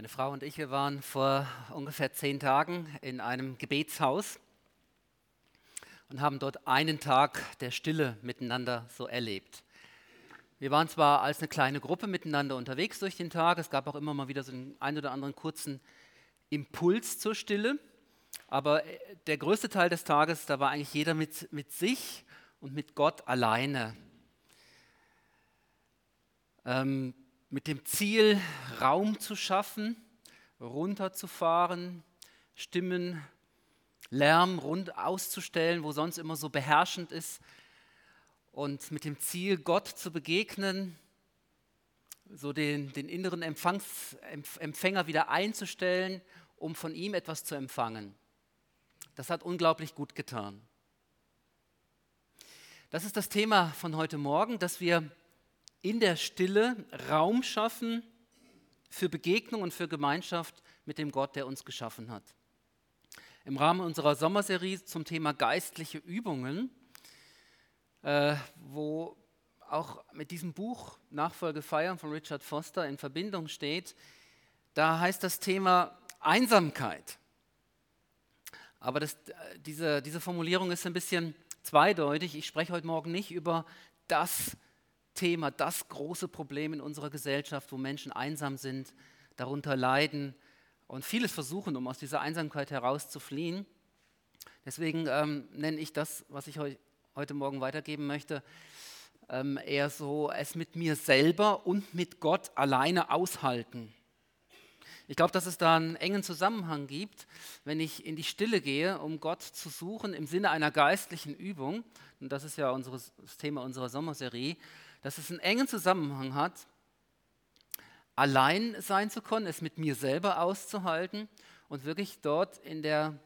Meine Frau und ich, wir waren vor ungefähr zehn Tagen in einem Gebetshaus und haben dort einen Tag der Stille miteinander so erlebt. Wir waren zwar als eine kleine Gruppe miteinander unterwegs durch den Tag, es gab auch immer mal wieder so einen ein oder anderen kurzen Impuls zur Stille, aber äh, der größte Teil des Tages, da war eigentlich jeder mit, mit sich und mit Gott alleine. Ähm, mit dem Ziel, Raum zu schaffen, runterzufahren, Stimmen, Lärm rund auszustellen, wo sonst immer so beherrschend ist. Und mit dem Ziel, Gott zu begegnen, so den, den inneren Empfangs, Empfänger wieder einzustellen, um von ihm etwas zu empfangen. Das hat unglaublich gut getan. Das ist das Thema von heute Morgen, dass wir in der Stille Raum schaffen für Begegnung und für Gemeinschaft mit dem Gott, der uns geschaffen hat. Im Rahmen unserer Sommerserie zum Thema geistliche Übungen, äh, wo auch mit diesem Buch Nachfolge feiern von Richard Foster in Verbindung steht, da heißt das Thema Einsamkeit. Aber das, äh, diese, diese Formulierung ist ein bisschen zweideutig. Ich spreche heute Morgen nicht über das Thema, das große Problem in unserer Gesellschaft, wo Menschen einsam sind, darunter leiden und vieles versuchen, um aus dieser Einsamkeit herauszufliehen. Deswegen ähm, nenne ich das, was ich heu, heute Morgen weitergeben möchte, ähm, eher so, es mit mir selber und mit Gott alleine aushalten. Ich glaube, dass es da einen engen Zusammenhang gibt, wenn ich in die Stille gehe, um Gott zu suchen im Sinne einer geistlichen Übung. Und das ist ja unseres, das Thema unserer Sommerserie dass es einen engen Zusammenhang hat, allein sein zu können, es mit mir selber auszuhalten und wirklich dort in der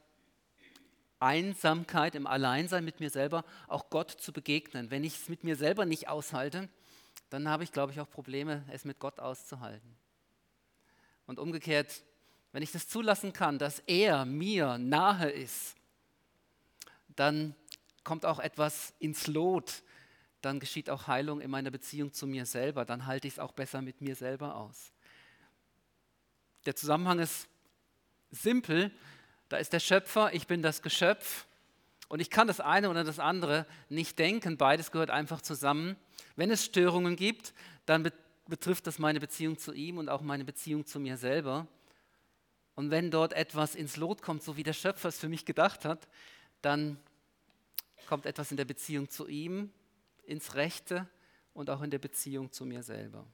Einsamkeit, im Alleinsein mit mir selber auch Gott zu begegnen. Wenn ich es mit mir selber nicht aushalte, dann habe ich, glaube ich, auch Probleme, es mit Gott auszuhalten. Und umgekehrt, wenn ich das zulassen kann, dass er mir nahe ist, dann kommt auch etwas ins Lot, dann geschieht auch Heilung in meiner Beziehung zu mir selber. Dann halte ich es auch besser mit mir selber aus. Der Zusammenhang ist simpel. Da ist der Schöpfer, ich bin das Geschöpf und ich kann das eine oder das andere nicht denken. Beides gehört einfach zusammen. Wenn es Störungen gibt, dann betrifft das meine Beziehung zu ihm und auch meine Beziehung zu mir selber. Und wenn dort etwas ins Lot kommt, so wie der Schöpfer es für mich gedacht hat, dann kommt etwas in der Beziehung zu ihm ins Rechte und auch in der Beziehung zu mir selber.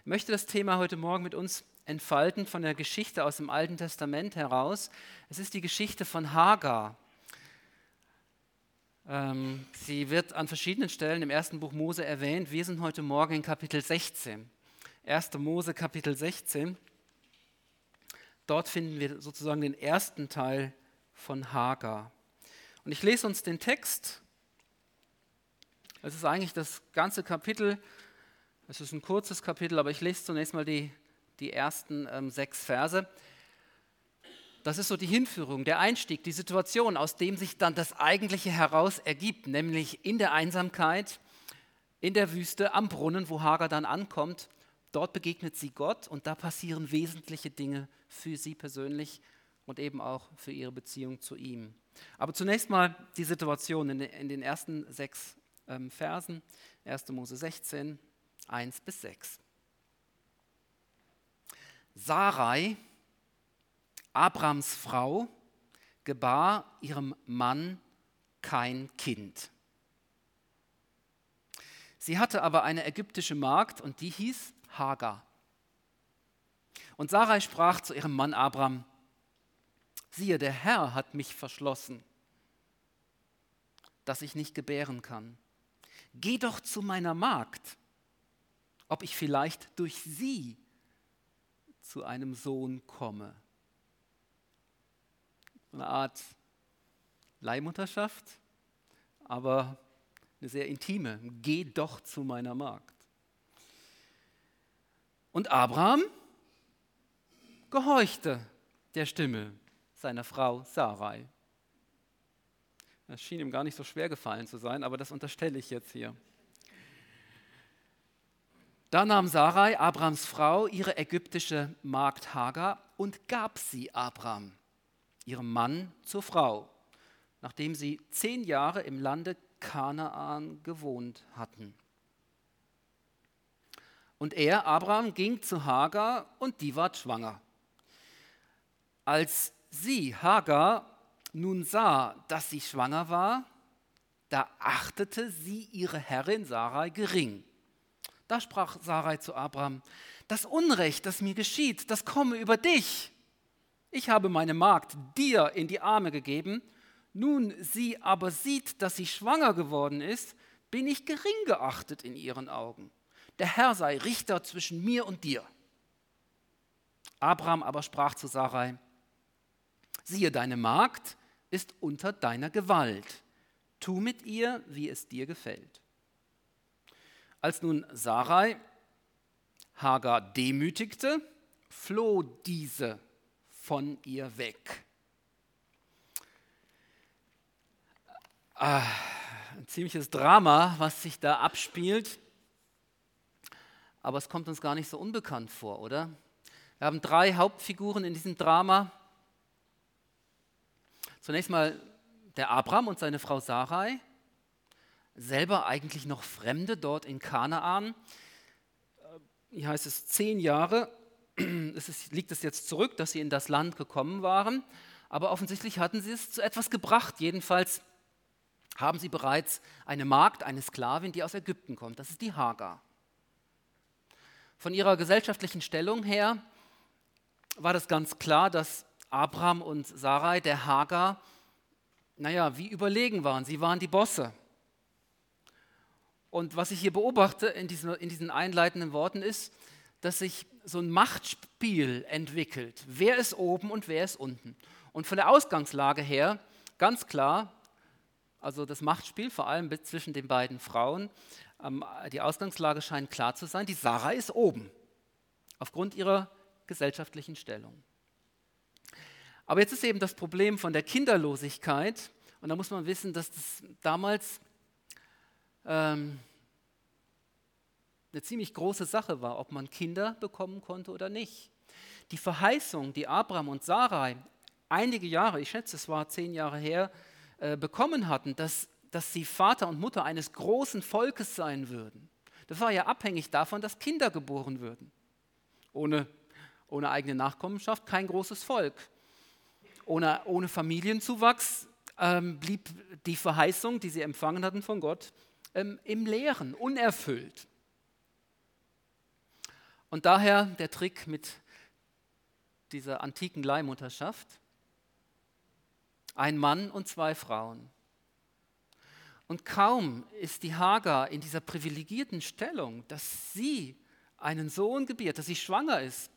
Ich möchte das Thema heute Morgen mit uns entfalten von der Geschichte aus dem Alten Testament heraus. Es ist die Geschichte von Hagar. Ähm, sie wird an verschiedenen Stellen im ersten Buch Mose erwähnt. Wir sind heute Morgen in Kapitel 16. 1. Mose Kapitel 16. Dort finden wir sozusagen den ersten Teil von Hagar. Und ich lese uns den Text es ist eigentlich das ganze Kapitel. Es ist ein kurzes Kapitel, aber ich lese zunächst mal die, die ersten ähm, sechs Verse. Das ist so die Hinführung, der Einstieg, die Situation, aus dem sich dann das Eigentliche heraus ergibt, nämlich in der Einsamkeit, in der Wüste, am Brunnen, wo Hagar dann ankommt. Dort begegnet sie Gott und da passieren wesentliche Dinge für sie persönlich und eben auch für ihre Beziehung zu ihm. Aber zunächst mal die Situation in den, ersten sechs ähm, Versen. 1. Mose 16, 1 bis 6. Sarai, Abrams Frau, gebar ihrem Mann kein Kind. Sie hatte aber eine ägyptische Magd und die hieß Hagar. Und Sarai sprach zu ihrem Mann Abram, siehe, der Herr hat mich verschlossen, dass ich nicht gebären kann geh doch zu meiner Magd, ob ich vielleicht durch sie zu einem Sohn komme. Eine Art Leihmutterschaft, aber eine sehr intime. Geh doch zu meiner Magd. Und Abraham gehorchte der Stimme seiner Frau Sarai. Das schien ihm gar nicht so schwer gefallen zu sein, aber das unterstelle ich jetzt hier. Da nahm Sarai, Abrams Frau, ihre ägyptische Magd Hagar und gab sie Abram, ihrem Mann, zur Frau, nachdem sie zehn Jahre im Lande Kanaan gewohnt hatten. Und er, Abraham, ging zu Hagar und die ward schwanger. Als sie, Hagar, nun sah, dass sie schwanger war, da achtete sie ihre Herrin Sarai gering. Da sprach Sarai zu Abraham, das Unrecht, das mir geschieht, das komme über dich. Ich habe meine Magd dir in die Arme gegeben, nun sie aber sieht, dass sie schwanger geworden ist, bin ich gering geachtet in ihren Augen. Der Herr sei Richter zwischen mir und dir. Abraham aber sprach zu Sarai, siehe, deine Magd ist unter deiner Gewalt. Tu mit ihr, wie es dir gefällt. Als nun Sarai Hagar demütigte, floh diese von ihr weg. Ah, ein ziemliches Drama, was sich da abspielt. Aber es kommt uns gar nicht so unbekannt vor, oder? Wir haben drei Hauptfiguren in diesem Drama. Zunächst mal der Abraham und seine Frau Sarai, selber eigentlich noch Fremde dort in Kanaan. Hier heißt es zehn Jahre, es ist, liegt es jetzt zurück, dass sie in das Land gekommen waren, aber offensichtlich hatten sie es zu etwas gebracht. Jedenfalls haben sie bereits eine Magd, eine Sklavin, die aus Ägypten kommt. Das ist die Hagar. Von ihrer gesellschaftlichen Stellung her war das ganz klar, dass Abraham und Sarai der Hagar naja, wie überlegen waren. Sie waren die Bosse. Und was ich hier beobachte in diesen, in diesen einleitenden Worten ist, dass sich so ein Machtspiel entwickelt. Wer ist oben und wer ist unten? Und von der Ausgangslage her ganz klar, also das Machtspiel vor allem zwischen den beiden Frauen, ähm, die Ausgangslage scheint klar zu sein, die Sarah ist oben, aufgrund ihrer gesellschaftlichen Stellung. Aber jetzt ist eben das Problem von der Kinderlosigkeit. Und da muss man wissen, dass das damals ähm, eine ziemlich große Sache war, ob man Kinder bekommen konnte oder nicht. Die Verheißung, die Abraham und Sarai einige Jahre, ich schätze, es war zehn Jahre her, äh, bekommen hatten, dass, dass sie Vater und Mutter eines großen Volkes sein würden. Das war ja abhängig davon, dass Kinder geboren würden. Ohne, ohne eigene Nachkommenschaft kein großes Volk ohne, ohne Familienzuwachs ähm, blieb die Verheißung, die sie empfangen hatten von Gott, ähm, im Leeren, unerfüllt. Und daher der Trick mit dieser antiken Leihmutterschaft. Ein Mann und zwei Frauen. Und kaum ist die Hagar in dieser privilegierten Stellung, dass sie einen Sohn gebiert, dass sie schwanger ist,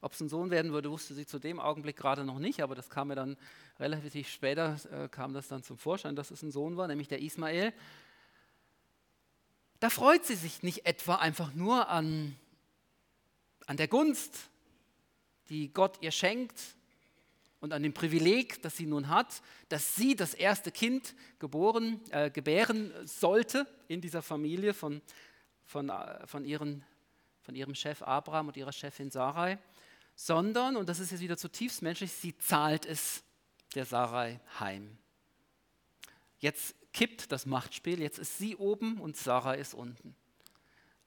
ob es ein Sohn werden würde, wusste sie zu dem Augenblick gerade noch nicht, aber das kam mir dann relativ später, äh, kam das dann zum Vorschein, dass es ein Sohn war, nämlich der Ismael. Da freut sie sich nicht etwa einfach nur an, an der Gunst, die Gott ihr schenkt und an dem Privileg, das sie nun hat, dass sie das erste Kind geboren, äh, gebären sollte in dieser Familie von, von, äh, von, ihren, von ihrem Chef Abraham und ihrer Chefin Sarai sondern, und das ist jetzt wieder zutiefst menschlich, sie zahlt es der Sarai heim. Jetzt kippt das Machtspiel, jetzt ist sie oben und Sarai ist unten.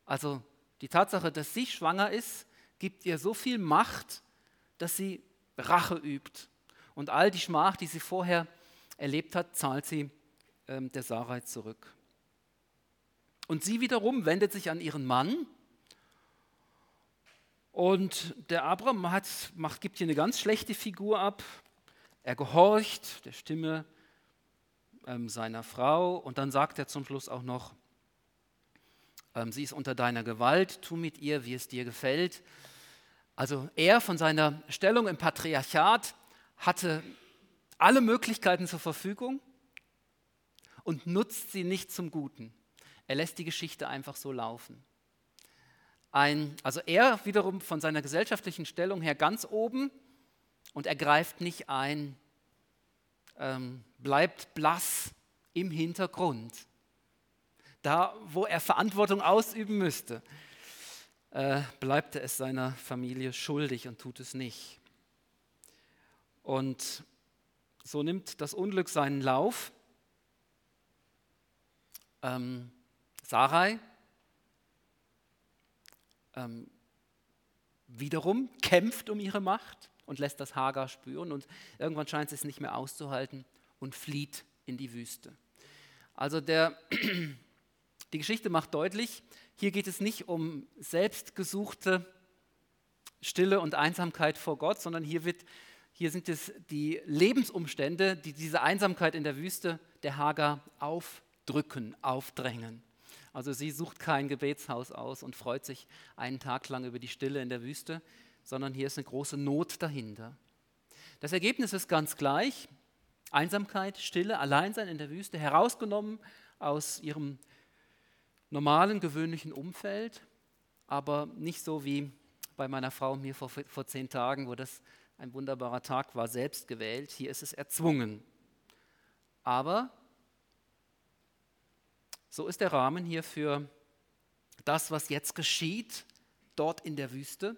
Also die Tatsache, dass sie schwanger ist, gibt ihr so viel Macht, dass sie Rache übt. Und all die Schmach, die sie vorher erlebt hat, zahlt sie ähm, der Sarai zurück. Und sie wiederum wendet sich an ihren Mann und der Abraham hat, macht, gibt hier eine ganz schlechte Figur ab. Er gehorcht der Stimme ähm, seiner Frau und dann sagt er zum Schluss auch noch, ähm, sie ist unter deiner Gewalt, tu mit ihr, wie es dir gefällt. Also er von seiner Stellung im Patriarchat hatte alle Möglichkeiten zur Verfügung und nutzt sie nicht zum Guten. Er lässt die Geschichte einfach so laufen ein, also er wiederum von seiner gesellschaftlichen Stellung her ganz oben und er greift nicht ein, ähm, bleibt blass im Hintergrund. da wo er Verantwortung ausüben müsste, äh, bleibt er es seiner Familie schuldig und tut es nicht. Und so nimmt das Unglück seinen Lauf. Ähm, Sarai ähm, wiederum kämpft um ihre Macht und lässt das Hagar spüren und irgendwann scheint sie es nicht mehr auszuhalten und flieht in die Wüste. Also der, die Geschichte macht deutlich, hier geht es nicht um selbstgesuchte Stille und Einsamkeit vor Gott, sondern hier, wird, hier sind es die Lebensumstände, die diese Einsamkeit in der Wüste der Hagar aufdrücken, aufdrängen. Also sie sucht kein Gebetshaus aus und freut sich einen Tag lang über die Stille in der Wüste, sondern hier ist eine große Not dahinter. Das Ergebnis ist ganz gleich. Einsamkeit, Stille, Alleinsein in der Wüste, herausgenommen aus ihrem normalen, gewöhnlichen Umfeld, aber nicht so wie bei meiner Frau und mir vor, vor zehn Tagen, wo das ein wunderbarer Tag war, selbst gewählt. Hier ist es erzwungen. Aber so ist der Rahmen hier für das, was jetzt geschieht, dort in der Wüste,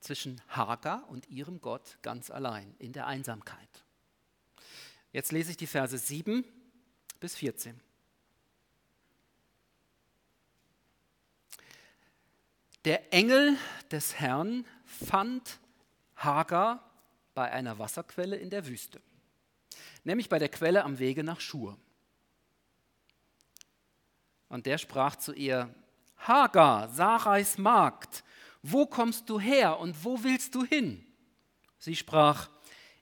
zwischen Hagar und ihrem Gott ganz allein in der Einsamkeit. Jetzt lese ich die Verse 7 bis 14. Der Engel des Herrn fand Hagar bei einer Wasserquelle in der Wüste, nämlich bei der Quelle am Wege nach Schur. Und der sprach zu ihr, Hagar, Sarais Magd, wo kommst du her und wo willst du hin? Sie sprach,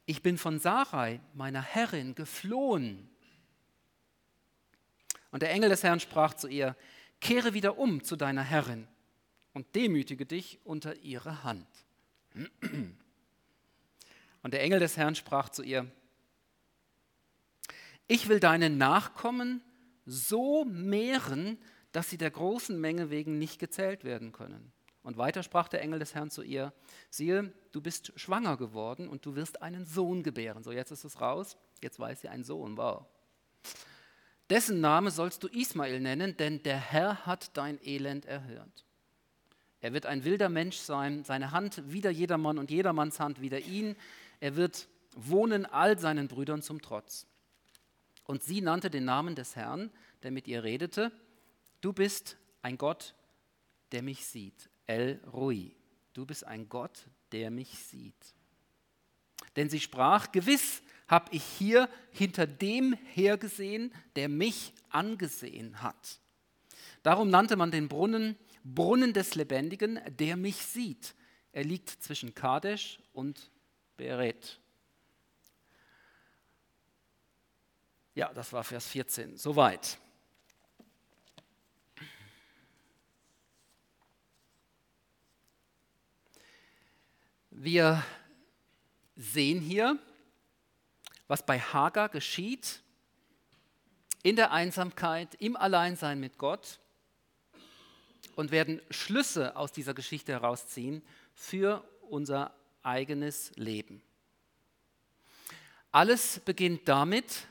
ich bin von Sarai, meiner Herrin, geflohen. Und der Engel des Herrn sprach zu ihr, kehre wieder um zu deiner Herrin und demütige dich unter ihre Hand. Und der Engel des Herrn sprach zu ihr, ich will deine Nachkommen so mehren, dass sie der großen Menge wegen nicht gezählt werden können. Und weiter sprach der Engel des Herrn zu ihr, siehe, du bist schwanger geworden und du wirst einen Sohn gebären. So, jetzt ist es raus, jetzt weiß sie ein Sohn, wow. Dessen Name sollst du Ismael nennen, denn der Herr hat dein Elend erhört. Er wird ein wilder Mensch sein, seine Hand wieder jedermann und jedermanns Hand wieder ihn. Er wird wohnen all seinen Brüdern zum Trotz. Und sie nannte den Namen des Herrn, der mit ihr redete. Du bist ein Gott, der mich sieht. El Rui. Du bist ein Gott, der mich sieht. Denn sie sprach, gewiss habe ich hier hinter dem hergesehen, der mich angesehen hat. Darum nannte man den Brunnen Brunnen des Lebendigen, der mich sieht. Er liegt zwischen Kadesh und Beret. Ja, das war Vers 14. Soweit. Wir sehen hier, was bei Hagar geschieht, in der Einsamkeit, im Alleinsein mit Gott und werden Schlüsse aus dieser Geschichte herausziehen für unser eigenes Leben. Alles beginnt damit,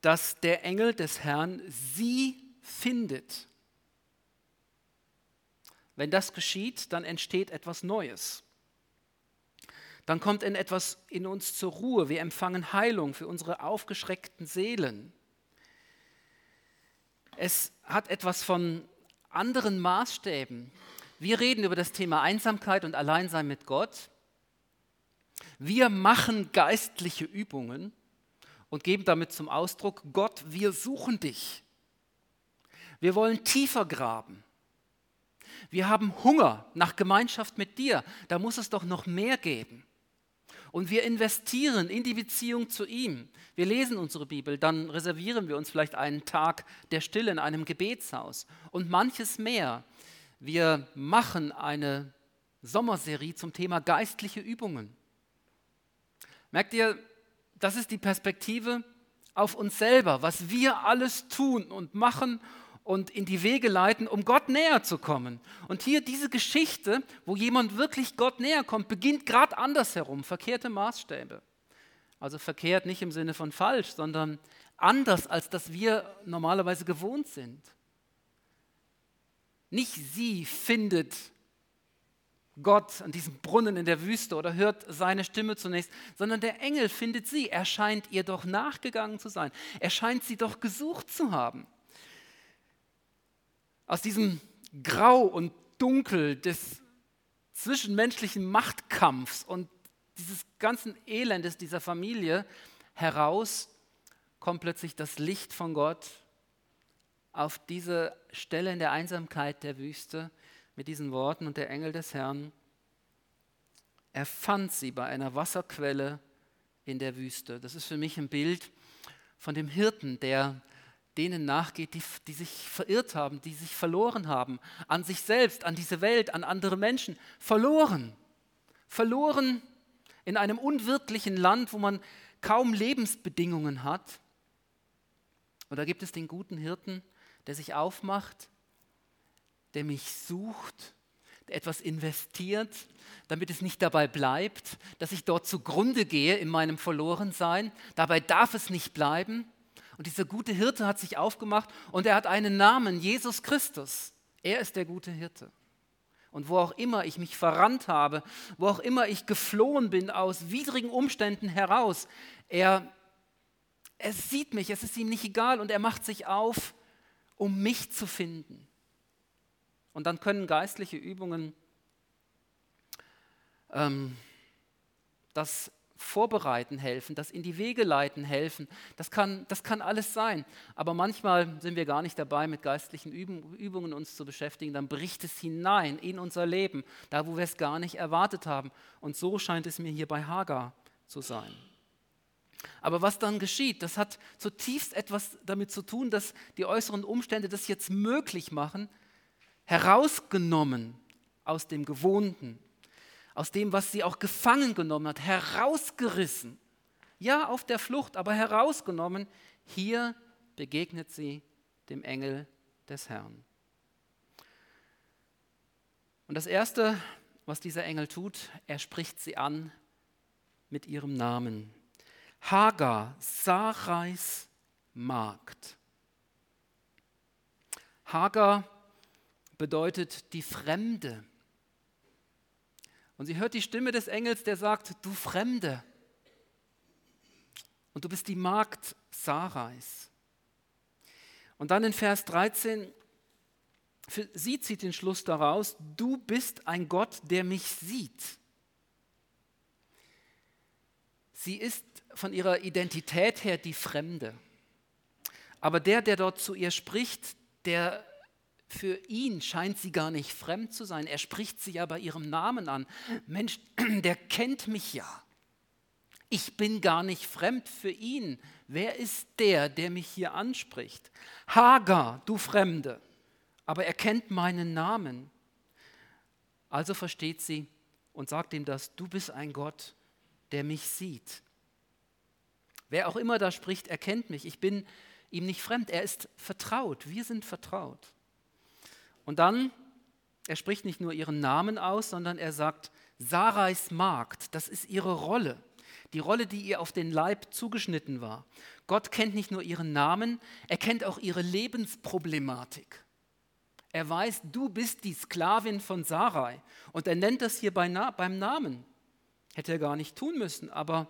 dass der Engel des Herrn sie findet. Wenn das geschieht, dann entsteht etwas Neues. Dann kommt in etwas in uns zur Ruhe. Wir empfangen Heilung für unsere aufgeschreckten Seelen. Es hat etwas von anderen Maßstäben. Wir reden über das Thema Einsamkeit und Alleinsein mit Gott. Wir machen geistliche Übungen und geben damit zum Ausdruck, Gott, wir suchen dich. Wir wollen tiefer graben. Wir haben Hunger nach Gemeinschaft mit dir. Da muss es doch noch mehr geben. Und wir investieren in die Beziehung zu ihm. Wir lesen unsere Bibel, dann reservieren wir uns vielleicht einen Tag der Stille in einem Gebetshaus und manches mehr. Wir machen eine Sommerserie zum Thema geistliche Übungen. Merkt ihr, das ist die Perspektive auf uns selber, was wir alles tun und machen und in die Wege leiten, um Gott näher zu kommen. Und hier diese Geschichte, wo jemand wirklich Gott näher kommt, beginnt gerade andersherum, verkehrte Maßstäbe. Also verkehrt nicht im Sinne von falsch, sondern anders, als das wir normalerweise gewohnt sind. Nicht sie findet Gott an diesem Brunnen in der Wüste oder hört seine Stimme zunächst, sondern der Engel findet sie. Er scheint ihr doch nachgegangen zu sein. Er scheint sie doch gesucht zu haben. Aus diesem Grau und Dunkel des zwischenmenschlichen Machtkampfs und dieses ganzen Elendes dieser Familie heraus kommt plötzlich das Licht von Gott auf diese Stelle in der Einsamkeit der Wüste mit diesen Worten und der Engel des Herrn, er fand sie bei einer Wasserquelle in der Wüste. Das ist für mich ein Bild von dem Hirten, der denen nachgeht, die, die sich verirrt haben, die sich verloren haben, an sich selbst, an diese Welt, an andere Menschen, verloren. Verloren in einem unwirtlichen Land, wo man kaum Lebensbedingungen hat. Und da gibt es den guten Hirten, der sich aufmacht der mich sucht, der etwas investiert, damit es nicht dabei bleibt, dass ich dort zugrunde gehe in meinem Verlorensein. Dabei darf es nicht bleiben. Und dieser gute Hirte hat sich aufgemacht und er hat einen Namen, Jesus Christus. Er ist der gute Hirte. Und wo auch immer ich mich verrannt habe, wo auch immer ich geflohen bin aus widrigen Umständen heraus, er, er sieht mich, es ist ihm nicht egal und er macht sich auf, um mich zu finden. Und dann können geistliche Übungen ähm, das Vorbereiten helfen, das in die Wege leiten helfen. Das kann, das kann alles sein. Aber manchmal sind wir gar nicht dabei, mit geistlichen Übungen uns zu beschäftigen. Dann bricht es hinein in unser Leben, da wo wir es gar nicht erwartet haben. Und so scheint es mir hier bei Hagar zu sein. Aber was dann geschieht, das hat zutiefst etwas damit zu tun, dass die äußeren Umstände das jetzt möglich machen, herausgenommen aus dem Gewohnten, aus dem, was sie auch gefangen genommen hat, herausgerissen. Ja, auf der Flucht, aber herausgenommen. Hier begegnet sie dem Engel des Herrn. Und das Erste, was dieser Engel tut, er spricht sie an mit ihrem Namen. Hagar, Sarais Magd. Hagar bedeutet die Fremde. Und sie hört die Stimme des Engels, der sagt, du Fremde. Und du bist die Magd Sarais. Und dann in Vers 13, sie zieht den Schluss daraus, du bist ein Gott, der mich sieht. Sie ist von ihrer Identität her die Fremde. Aber der, der dort zu ihr spricht, der für ihn scheint sie gar nicht fremd zu sein. Er spricht sie ja bei ihrem Namen an. Mensch, der kennt mich ja. Ich bin gar nicht fremd für ihn. Wer ist der, der mich hier anspricht? Hagar, du Fremde. Aber er kennt meinen Namen. Also versteht sie und sagt ihm das, du bist ein Gott, der mich sieht. Wer auch immer da spricht, erkennt mich. Ich bin ihm nicht fremd. Er ist vertraut. Wir sind vertraut. Und dann, er spricht nicht nur ihren Namen aus, sondern er sagt, Sarais Magd, das ist ihre Rolle. Die Rolle, die ihr auf den Leib zugeschnitten war. Gott kennt nicht nur ihren Namen, er kennt auch ihre Lebensproblematik. Er weiß, du bist die Sklavin von Sarai. Und er nennt das hier beim Namen. Hätte er gar nicht tun müssen, aber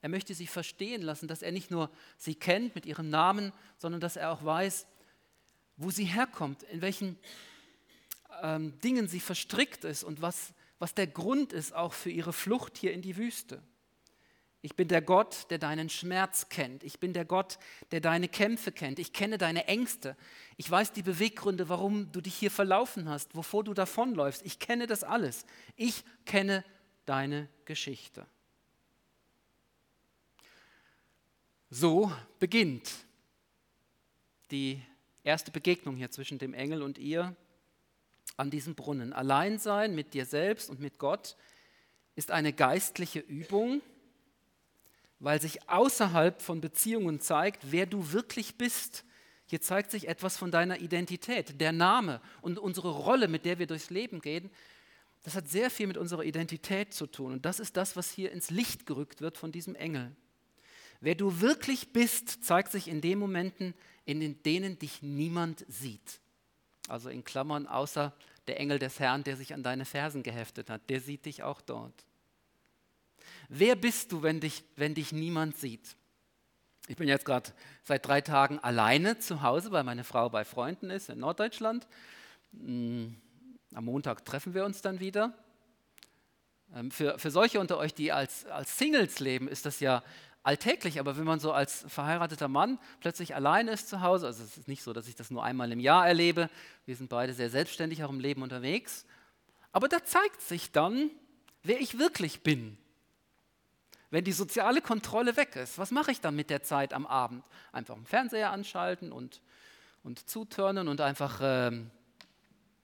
er möchte sie verstehen lassen, dass er nicht nur sie kennt mit ihrem Namen, sondern dass er auch weiß, wo sie herkommt, in welchen ähm, Dingen sie verstrickt ist und was, was der Grund ist auch für ihre Flucht hier in die Wüste. Ich bin der Gott, der deinen Schmerz kennt. Ich bin der Gott, der deine Kämpfe kennt. Ich kenne deine Ängste. Ich weiß die Beweggründe, warum du dich hier verlaufen hast, wovor du davonläufst. Ich kenne das alles. Ich kenne deine Geschichte. So beginnt die erste Begegnung hier zwischen dem Engel und ihr an diesem Brunnen. Allein sein mit dir selbst und mit Gott ist eine geistliche Übung, weil sich außerhalb von Beziehungen zeigt, wer du wirklich bist. Hier zeigt sich etwas von deiner Identität, der Name und unsere Rolle, mit der wir durchs Leben gehen. Das hat sehr viel mit unserer Identität zu tun. Und das ist das, was hier ins Licht gerückt wird von diesem Engel. Wer du wirklich bist, zeigt sich in den Momenten, in denen dich niemand sieht. Also in Klammern, außer der Engel des Herrn, der sich an deine Fersen geheftet hat, der sieht dich auch dort. Wer bist du, wenn dich, wenn dich niemand sieht? Ich bin jetzt gerade seit drei Tagen alleine zu Hause, weil meine Frau bei Freunden ist in Norddeutschland. Hm, am Montag treffen wir uns dann wieder. Ähm, für, für solche unter euch, die als, als Singles leben, ist das ja alltäglich, aber wenn man so als verheirateter Mann plötzlich alleine ist zu Hause, also es ist nicht so, dass ich das nur einmal im Jahr erlebe, wir sind beide sehr selbstständig auch im Leben unterwegs, aber da zeigt sich dann, wer ich wirklich bin. Wenn die soziale Kontrolle weg ist, was mache ich dann mit der Zeit am Abend? Einfach den Fernseher anschalten und, und zutörnen und einfach äh,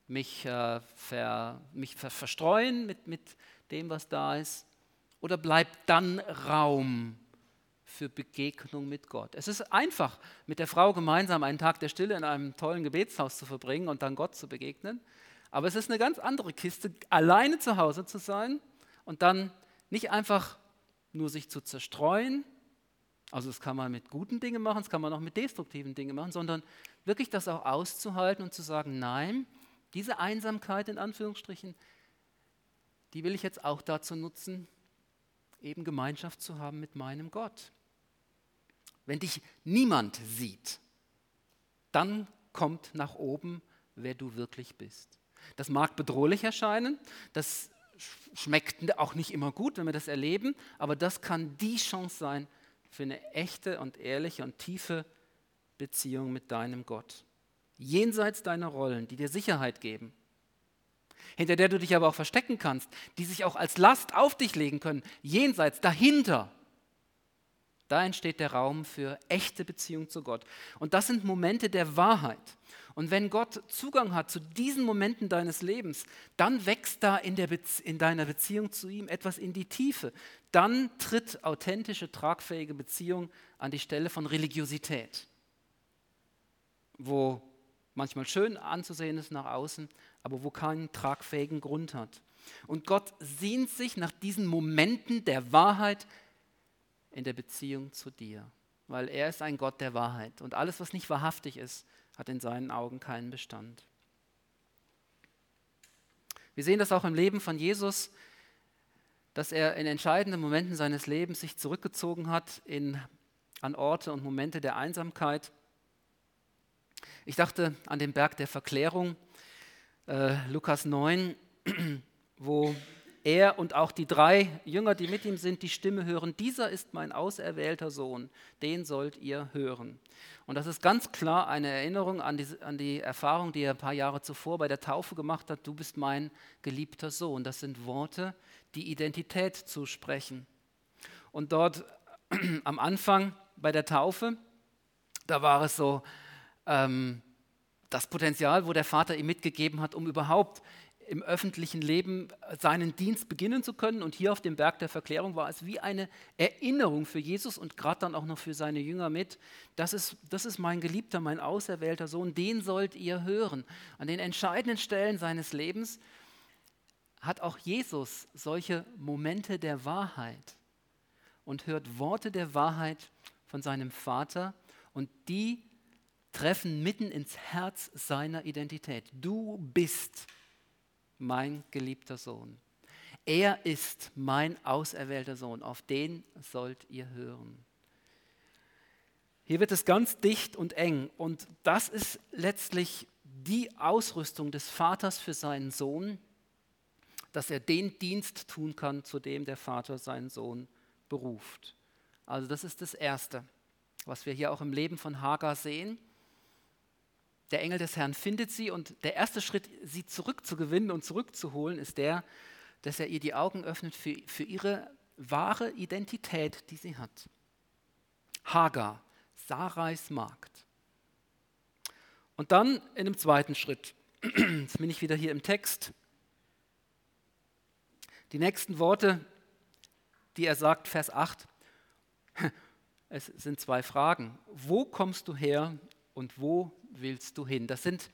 mich, äh, ver, mich ver verstreuen mit, mit dem, was da ist? Oder bleibt dann Raum für Begegnung mit Gott? Es ist einfach, mit der Frau gemeinsam einen Tag der Stille in einem tollen Gebetshaus zu verbringen und dann Gott zu begegnen. Aber es ist eine ganz andere Kiste, alleine zu Hause zu sein und dann nicht einfach nur sich zu zerstreuen. Also das kann man mit guten Dingen machen, das kann man auch mit destruktiven Dingen machen, sondern wirklich das auch auszuhalten und zu sagen, nein, diese Einsamkeit in Anführungsstrichen, die will ich jetzt auch dazu nutzen, eben Gemeinschaft zu haben mit meinem Gott. Wenn dich niemand sieht, dann kommt nach oben, wer du wirklich bist. Das mag bedrohlich erscheinen, das schmeckt auch nicht immer gut, wenn wir das erleben, aber das kann die Chance sein für eine echte und ehrliche und tiefe Beziehung mit deinem Gott. Jenseits deiner Rollen, die dir Sicherheit geben hinter der du dich aber auch verstecken kannst, die sich auch als Last auf dich legen können, jenseits, dahinter. Da entsteht der Raum für echte Beziehung zu Gott. Und das sind Momente der Wahrheit. Und wenn Gott Zugang hat zu diesen Momenten deines Lebens, dann wächst da in, in deiner Beziehung zu ihm etwas in die Tiefe. Dann tritt authentische, tragfähige Beziehung an die Stelle von Religiosität, wo manchmal schön anzusehen ist nach außen, aber wo keinen tragfähigen Grund hat. Und Gott sehnt sich nach diesen Momenten der Wahrheit in der Beziehung zu dir, weil er ist ein Gott der Wahrheit. Und alles, was nicht wahrhaftig ist, hat in seinen Augen keinen Bestand. Wir sehen das auch im Leben von Jesus, dass er in entscheidenden Momenten seines Lebens sich zurückgezogen hat in, an Orte und Momente der Einsamkeit. Ich dachte an den Berg der Verklärung, äh, Lukas 9, wo er und auch die drei Jünger, die mit ihm sind, die Stimme hören, dieser ist mein auserwählter Sohn, den sollt ihr hören. Und das ist ganz klar eine Erinnerung an die, an die Erfahrung, die er ein paar Jahre zuvor bei der Taufe gemacht hat, du bist mein geliebter Sohn. Das sind Worte, die Identität zusprechen. Und dort am Anfang bei der Taufe, da war es so, ähm, das Potenzial, wo der Vater ihm mitgegeben hat, um überhaupt im öffentlichen Leben seinen Dienst beginnen zu können. Und hier auf dem Berg der Verklärung war es wie eine Erinnerung für Jesus und gerade dann auch noch für seine Jünger mit. Das ist, das ist mein geliebter, mein auserwählter Sohn, den sollt ihr hören. An den entscheidenden Stellen seines Lebens hat auch Jesus solche Momente der Wahrheit und hört Worte der Wahrheit von seinem Vater und die treffen mitten ins Herz seiner Identität. Du bist mein geliebter Sohn. Er ist mein auserwählter Sohn, auf den sollt ihr hören. Hier wird es ganz dicht und eng und das ist letztlich die Ausrüstung des Vaters für seinen Sohn, dass er den Dienst tun kann, zu dem der Vater seinen Sohn beruft. Also das ist das Erste, was wir hier auch im Leben von Hagar sehen der Engel des Herrn findet sie und der erste Schritt, sie zurückzugewinnen und zurückzuholen, ist der, dass er ihr die Augen öffnet für, für ihre wahre Identität, die sie hat. Hagar, Sarais Magd. Und dann in einem zweiten Schritt, jetzt bin ich wieder hier im Text, die nächsten Worte, die er sagt, Vers 8, es sind zwei Fragen. Wo kommst du her und wo willst du hin? Das, sind,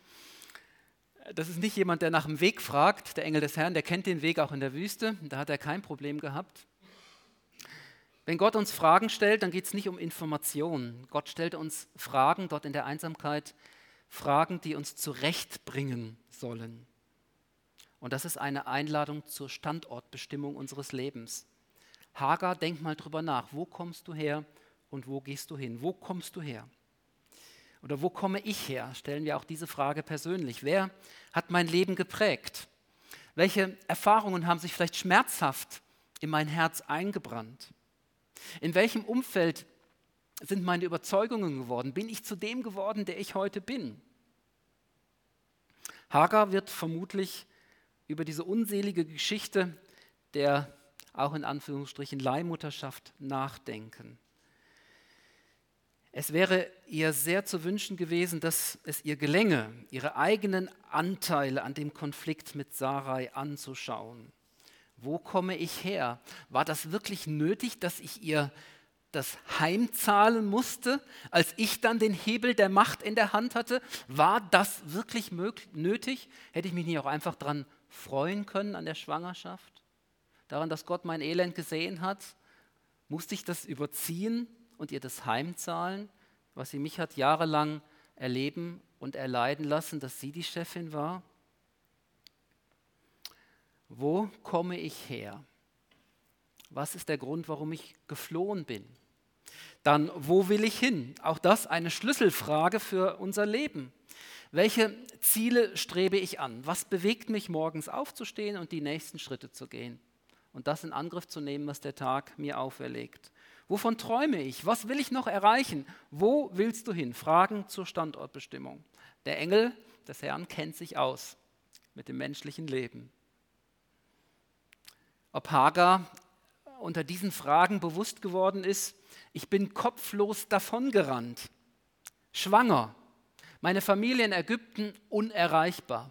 das ist nicht jemand, der nach dem Weg fragt. Der Engel des Herrn, der kennt den Weg auch in der Wüste. Da hat er kein Problem gehabt. Wenn Gott uns Fragen stellt, dann geht es nicht um Informationen. Gott stellt uns Fragen dort in der Einsamkeit, Fragen, die uns zurechtbringen sollen. Und das ist eine Einladung zur Standortbestimmung unseres Lebens. Hagar, denk mal drüber nach. Wo kommst du her und wo gehst du hin? Wo kommst du her? Oder wo komme ich her? Stellen wir auch diese Frage persönlich. Wer hat mein Leben geprägt? Welche Erfahrungen haben sich vielleicht schmerzhaft in mein Herz eingebrannt? In welchem Umfeld sind meine Überzeugungen geworden? Bin ich zu dem geworden, der ich heute bin? Hagar wird vermutlich über diese unselige Geschichte der auch in Anführungsstrichen Leihmutterschaft nachdenken. Es wäre ihr sehr zu wünschen gewesen, dass es ihr gelänge, ihre eigenen Anteile an dem Konflikt mit Sarai anzuschauen. Wo komme ich her? War das wirklich nötig, dass ich ihr das heimzahlen musste, als ich dann den Hebel der Macht in der Hand hatte? War das wirklich nötig? Hätte ich mich nicht auch einfach daran freuen können an der Schwangerschaft? Daran, dass Gott mein Elend gesehen hat? Musste ich das überziehen? Und ihr das heimzahlen, was sie mich hat jahrelang erleben und erleiden lassen, dass sie die Chefin war? Wo komme ich her? Was ist der Grund, warum ich geflohen bin? Dann, wo will ich hin? Auch das eine Schlüsselfrage für unser Leben. Welche Ziele strebe ich an? Was bewegt mich morgens aufzustehen und die nächsten Schritte zu gehen? Und das in Angriff zu nehmen, was der Tag mir auferlegt. Wovon träume ich? Was will ich noch erreichen? Wo willst du hin? Fragen zur Standortbestimmung. Der Engel des Herrn kennt sich aus mit dem menschlichen Leben. Ob Hagar unter diesen Fragen bewusst geworden ist, ich bin kopflos davongerannt, schwanger, meine Familie in Ägypten unerreichbar.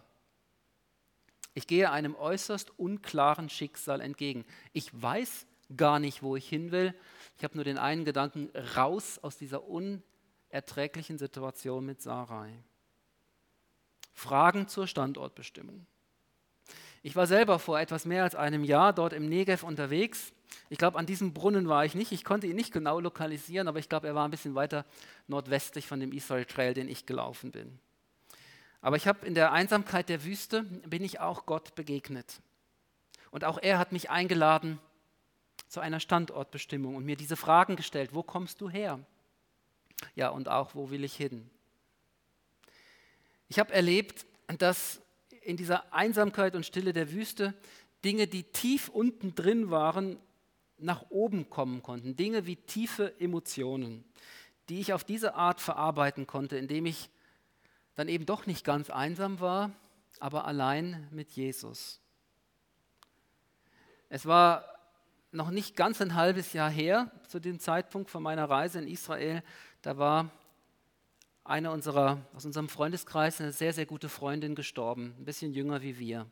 Ich gehe einem äußerst unklaren Schicksal entgegen. Ich weiß gar nicht, wo ich hin will, ich habe nur den einen Gedanken, raus aus dieser unerträglichen Situation mit Sarai. Fragen zur Standortbestimmung. Ich war selber vor etwas mehr als einem Jahr dort im Negev unterwegs. Ich glaube, an diesem Brunnen war ich nicht. Ich konnte ihn nicht genau lokalisieren, aber ich glaube, er war ein bisschen weiter nordwestlich von dem Israel Trail, den ich gelaufen bin. Aber ich habe in der Einsamkeit der Wüste, bin ich auch Gott begegnet. Und auch er hat mich eingeladen, zu einer Standortbestimmung und mir diese Fragen gestellt, wo kommst du her? Ja, und auch, wo will ich hin? Ich habe erlebt, dass in dieser Einsamkeit und Stille der Wüste Dinge, die tief unten drin waren, nach oben kommen konnten. Dinge wie tiefe Emotionen, die ich auf diese Art verarbeiten konnte, indem ich dann eben doch nicht ganz einsam war, aber allein mit Jesus. Es war noch nicht ganz ein halbes Jahr her, zu dem Zeitpunkt von meiner Reise in Israel, da war eine unserer, aus unserem Freundeskreis eine sehr, sehr gute Freundin gestorben, ein bisschen jünger wie wir.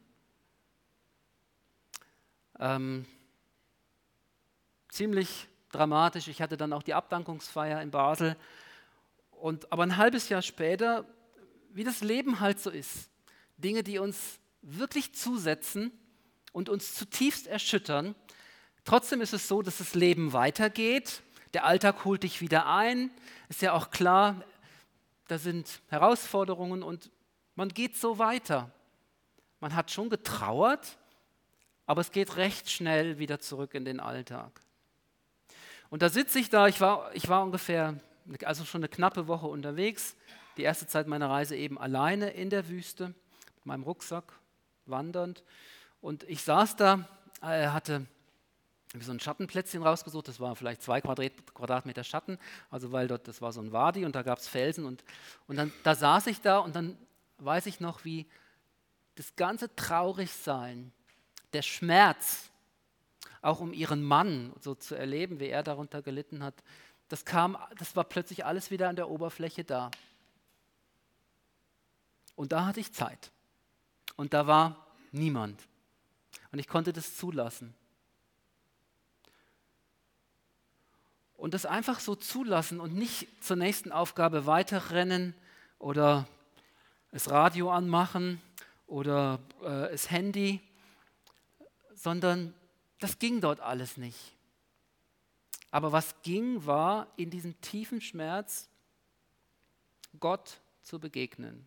Ähm, ziemlich dramatisch. Ich hatte dann auch die Abdankungsfeier in Basel. Und, aber ein halbes Jahr später, wie das Leben halt so ist, Dinge, die uns wirklich zusetzen und uns zutiefst erschüttern, Trotzdem ist es so, dass das Leben weitergeht. Der Alltag holt dich wieder ein. Ist ja auch klar, da sind Herausforderungen und man geht so weiter. Man hat schon getrauert, aber es geht recht schnell wieder zurück in den Alltag. Und da sitze ich da, ich war, ich war ungefähr, also schon eine knappe Woche unterwegs, die erste Zeit meiner Reise eben alleine in der Wüste, mit meinem Rucksack wandernd. Und ich saß da, äh, hatte habe so ein Schattenplätzchen rausgesucht, das war vielleicht zwei Quadratmeter Schatten, also weil dort, das war so ein Wadi und da gab es Felsen und, und dann da saß ich da und dann weiß ich noch, wie das ganze Traurigsein, der Schmerz, auch um ihren Mann so zu erleben, wie er darunter gelitten hat, das kam, das war plötzlich alles wieder an der Oberfläche da. Und da hatte ich Zeit. Und da war niemand. Und ich konnte das zulassen. Und das einfach so zulassen und nicht zur nächsten Aufgabe weiterrennen oder das Radio anmachen oder äh, das Handy, sondern das ging dort alles nicht. Aber was ging, war in diesem tiefen Schmerz Gott zu begegnen.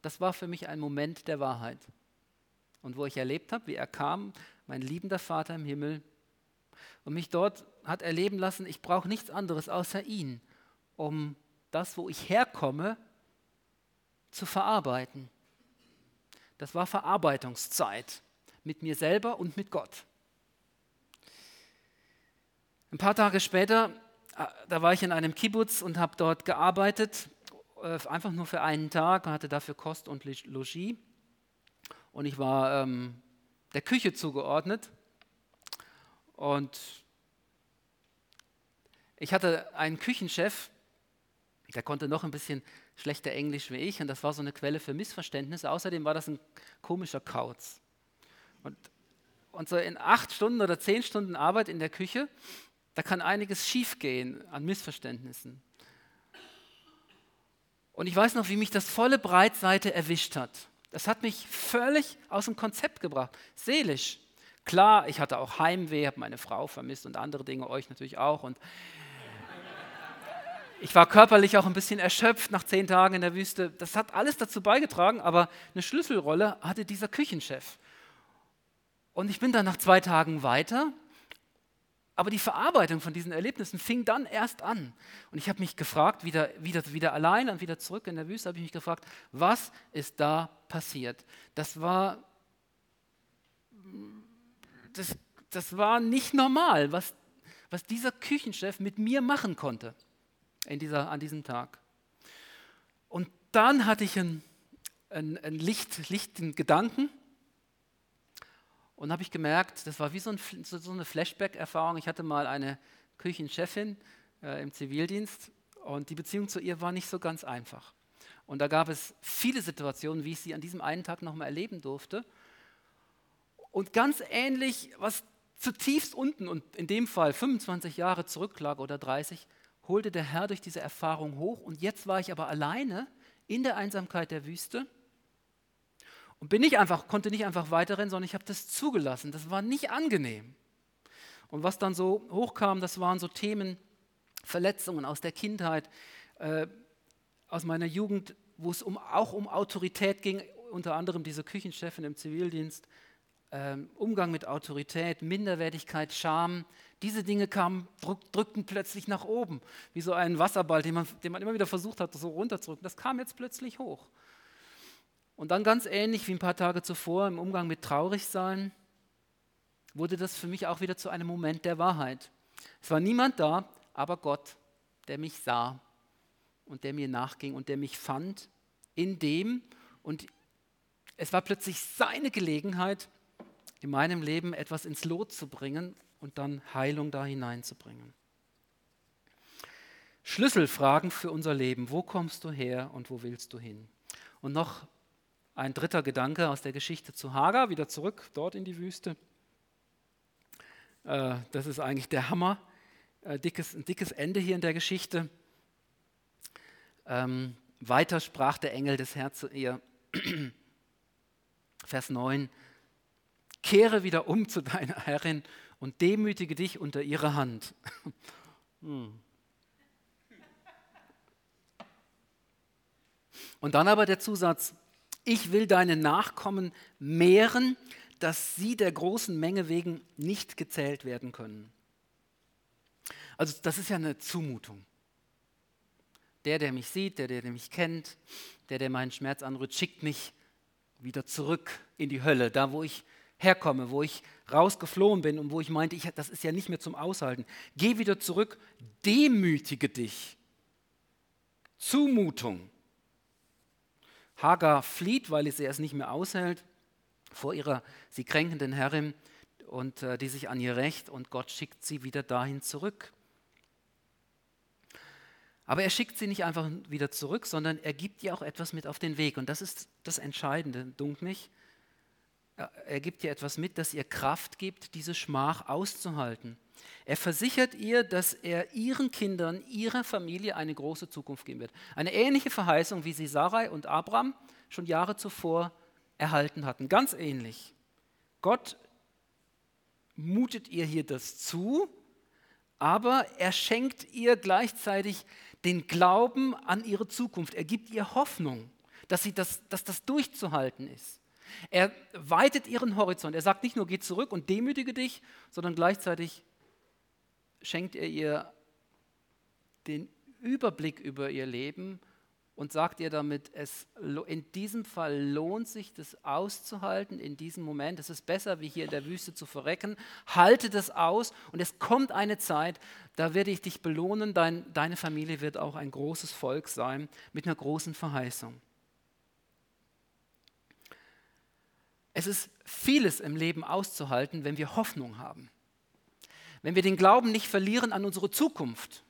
Das war für mich ein Moment der Wahrheit. Und wo ich erlebt habe, wie er kam, mein liebender Vater im Himmel, und mich dort hat erleben lassen, ich brauche nichts anderes außer ihn, um das, wo ich herkomme, zu verarbeiten. Das war Verarbeitungszeit mit mir selber und mit Gott. Ein paar Tage später, äh, da war ich in einem Kibbutz und habe dort gearbeitet, äh, einfach nur für einen Tag, hatte dafür Kost und Logis. Und ich war ähm, der Küche zugeordnet. Und ich hatte einen Küchenchef, der konnte noch ein bisschen schlechter Englisch wie ich und das war so eine Quelle für Missverständnisse. Außerdem war das ein komischer Kauz. Und, und so in acht Stunden oder zehn Stunden Arbeit in der Küche, da kann einiges schiefgehen an Missverständnissen. Und ich weiß noch, wie mich das volle Breitseite erwischt hat. Das hat mich völlig aus dem Konzept gebracht, seelisch. Klar, ich hatte auch Heimweh, habe meine Frau vermisst und andere Dinge, euch natürlich auch. Und ich war körperlich auch ein bisschen erschöpft nach zehn Tagen in der Wüste. Das hat alles dazu beigetragen, aber eine Schlüsselrolle hatte dieser Küchenchef. Und ich bin dann nach zwei Tagen weiter, aber die Verarbeitung von diesen Erlebnissen fing dann erst an. Und ich habe mich gefragt, wieder, wieder, wieder allein und wieder zurück in der Wüste, habe ich mich gefragt, was ist da passiert? Das war, das, das war nicht normal, was, was dieser Küchenchef mit mir machen konnte in dieser, an diesem Tag. Und dann hatte ich einen, einen, einen Licht, lichten Gedanken und habe ich gemerkt, das war wie so, ein, so eine Flashback-Erfahrung. Ich hatte mal eine Küchenchefin äh, im Zivildienst und die Beziehung zu ihr war nicht so ganz einfach. Und da gab es viele Situationen, wie ich sie an diesem einen Tag nochmal erleben durfte. Und ganz ähnlich, was zutiefst unten und in dem Fall 25 Jahre zurücklag oder 30, holte der Herr durch diese Erfahrung hoch und jetzt war ich aber alleine in der Einsamkeit der Wüste und bin nicht einfach, konnte nicht einfach weiterrennen, sondern ich habe das zugelassen. Das war nicht angenehm. Und was dann so hochkam, das waren so Themen, Verletzungen aus der Kindheit, äh, aus meiner Jugend, wo es um, auch um Autorität ging, unter anderem diese Küchenchefin im Zivildienst, Umgang mit Autorität, Minderwertigkeit, Scham, diese Dinge kamen, drückten plötzlich nach oben, wie so ein Wasserball, den man, den man immer wieder versucht hat, so runterzudrücken. Das kam jetzt plötzlich hoch. Und dann ganz ähnlich wie ein paar Tage zuvor im Umgang mit Traurigsein, wurde das für mich auch wieder zu einem Moment der Wahrheit. Es war niemand da, aber Gott, der mich sah und der mir nachging und der mich fand in dem. Und es war plötzlich seine Gelegenheit, in meinem Leben etwas ins Lot zu bringen und dann Heilung da hineinzubringen. Schlüsselfragen für unser Leben. Wo kommst du her und wo willst du hin? Und noch ein dritter Gedanke aus der Geschichte zu Hagar, wieder zurück dort in die Wüste. Äh, das ist eigentlich der Hammer. Äh, dickes, ein dickes Ende hier in der Geschichte. Ähm, weiter sprach der Engel des Herrn zu ihr. Vers 9. Kehre wieder um zu deiner Herrin und demütige dich unter ihre Hand. Und dann aber der Zusatz, ich will deine Nachkommen mehren, dass sie der großen Menge wegen nicht gezählt werden können. Also das ist ja eine Zumutung. Der, der mich sieht, der, der mich kennt, der, der meinen Schmerz anrührt, schickt mich wieder zurück in die Hölle, da wo ich herkomme, wo ich rausgeflohen bin und wo ich meinte, ich, das ist ja nicht mehr zum Aushalten. Geh wieder zurück, demütige dich. Zumutung. Hagar flieht, weil sie es nicht mehr aushält vor ihrer sie kränkenden Herrin und äh, die sich an ihr rächt und Gott schickt sie wieder dahin zurück. Aber er schickt sie nicht einfach wieder zurück, sondern er gibt ihr auch etwas mit auf den Weg. Und das ist das Entscheidende, dunk mich er gibt ihr etwas mit, das ihr Kraft gibt, diese Schmach auszuhalten. Er versichert ihr, dass er ihren Kindern, ihrer Familie eine große Zukunft geben wird. Eine ähnliche Verheißung, wie sie Sarai und Abraham schon Jahre zuvor erhalten hatten. Ganz ähnlich. Gott mutet ihr hier das zu, aber er schenkt ihr gleichzeitig den Glauben an ihre Zukunft. Er gibt ihr Hoffnung, dass, sie das, dass das durchzuhalten ist. Er weitet ihren Horizont. Er sagt nicht nur, geh zurück und demütige dich, sondern gleichzeitig schenkt er ihr den Überblick über ihr Leben und sagt ihr damit, es, in diesem Fall lohnt sich das auszuhalten, in diesem Moment. Es ist besser, wie hier in der Wüste zu verrecken. Halte das aus und es kommt eine Zeit, da werde ich dich belohnen. Dein, deine Familie wird auch ein großes Volk sein mit einer großen Verheißung. Es ist vieles im Leben auszuhalten, wenn wir Hoffnung haben. Wenn wir den Glauben nicht verlieren an unsere Zukunft,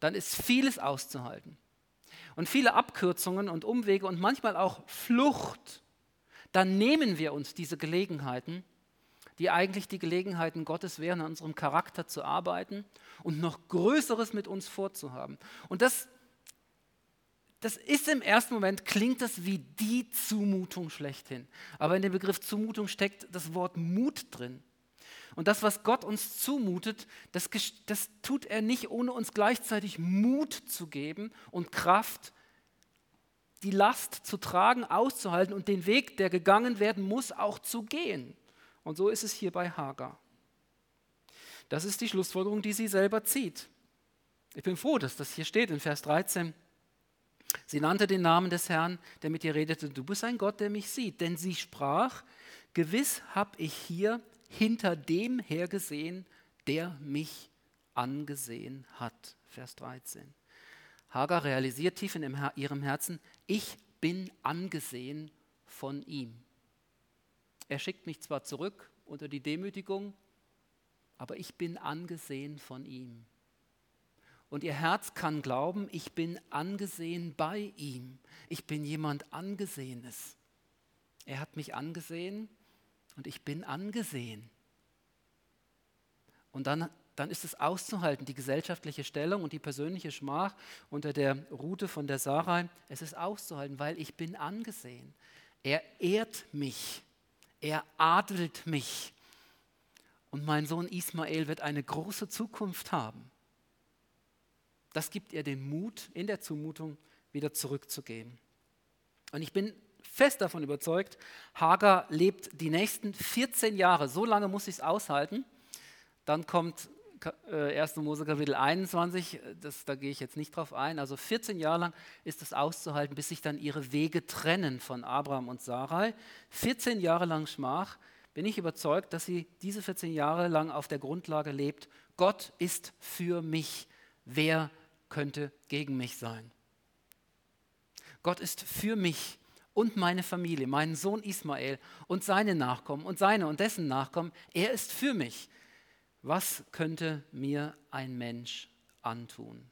dann ist vieles auszuhalten und viele Abkürzungen und Umwege und manchmal auch Flucht, dann nehmen wir uns diese Gelegenheiten, die eigentlich die Gelegenheiten Gottes wären, an unserem Charakter zu arbeiten und noch Größeres mit uns vorzuhaben. Und das, das ist im ersten Moment, klingt das wie die Zumutung schlechthin. Aber in dem Begriff Zumutung steckt das Wort Mut drin. Und das, was Gott uns zumutet, das, das tut er nicht, ohne uns gleichzeitig Mut zu geben und Kraft, die Last zu tragen, auszuhalten und den Weg, der gegangen werden muss, auch zu gehen. Und so ist es hier bei Hagar. Das ist die Schlussfolgerung, die sie selber zieht. Ich bin froh, dass das hier steht in Vers 13. Sie nannte den Namen des Herrn, der mit ihr redete, du bist ein Gott, der mich sieht. Denn sie sprach, gewiss habe ich hier hinter dem hergesehen, der mich angesehen hat. Vers 13. Hagar realisiert tief in ihrem Herzen, ich bin angesehen von ihm. Er schickt mich zwar zurück unter die Demütigung, aber ich bin angesehen von ihm. Und ihr Herz kann glauben, ich bin angesehen bei ihm. Ich bin jemand Angesehenes. Er hat mich angesehen und ich bin angesehen. Und dann, dann ist es auszuhalten, die gesellschaftliche Stellung und die persönliche Schmach unter der Rute von der Sarai, es ist auszuhalten, weil ich bin angesehen. Er ehrt mich, er adelt mich. Und mein Sohn Ismael wird eine große Zukunft haben. Das gibt ihr den Mut, in der Zumutung wieder zurückzugehen. Und ich bin fest davon überzeugt, Hagar lebt die nächsten 14 Jahre, so lange muss ich es aushalten. Dann kommt 1. Äh, Mose Kapitel 21, das, da gehe ich jetzt nicht drauf ein. Also 14 Jahre lang ist es auszuhalten, bis sich dann ihre Wege trennen von Abraham und Sarai. 14 Jahre lang Schmach. Bin ich überzeugt, dass sie diese 14 Jahre lang auf der Grundlage lebt, Gott ist für mich. Wer könnte gegen mich sein? Gott ist für mich und meine Familie, meinen Sohn Ismael und seine Nachkommen und seine und dessen Nachkommen. Er ist für mich. Was könnte mir ein Mensch antun?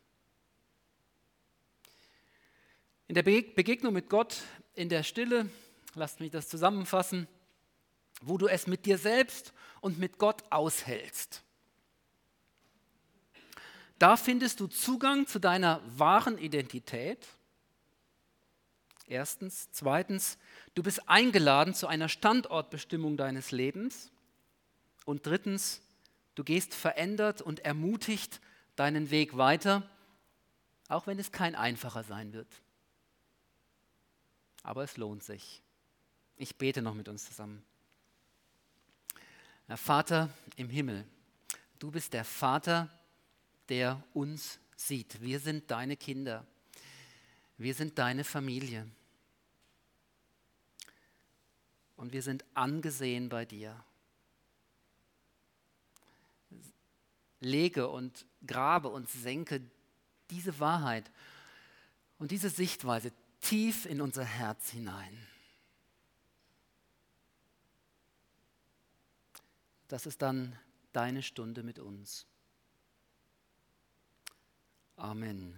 In der Begegnung mit Gott in der Stille, lasst mich das zusammenfassen, wo du es mit dir selbst und mit Gott aushältst. Da findest du Zugang zu deiner wahren Identität Erstens. Zweitens, du bist eingeladen zu einer Standortbestimmung deines Lebens. Und drittens, du gehst verändert und ermutigt deinen Weg weiter, auch wenn es kein einfacher sein wird. Aber es lohnt sich. Ich bete noch mit uns zusammen. Herr Vater im Himmel, du bist der Vater, der uns sieht. Wir sind deine Kinder. Wir sind deine Familie und wir sind angesehen bei dir. Lege und grabe und senke diese Wahrheit und diese Sichtweise tief in unser Herz hinein. Das ist dann deine Stunde mit uns. Amen.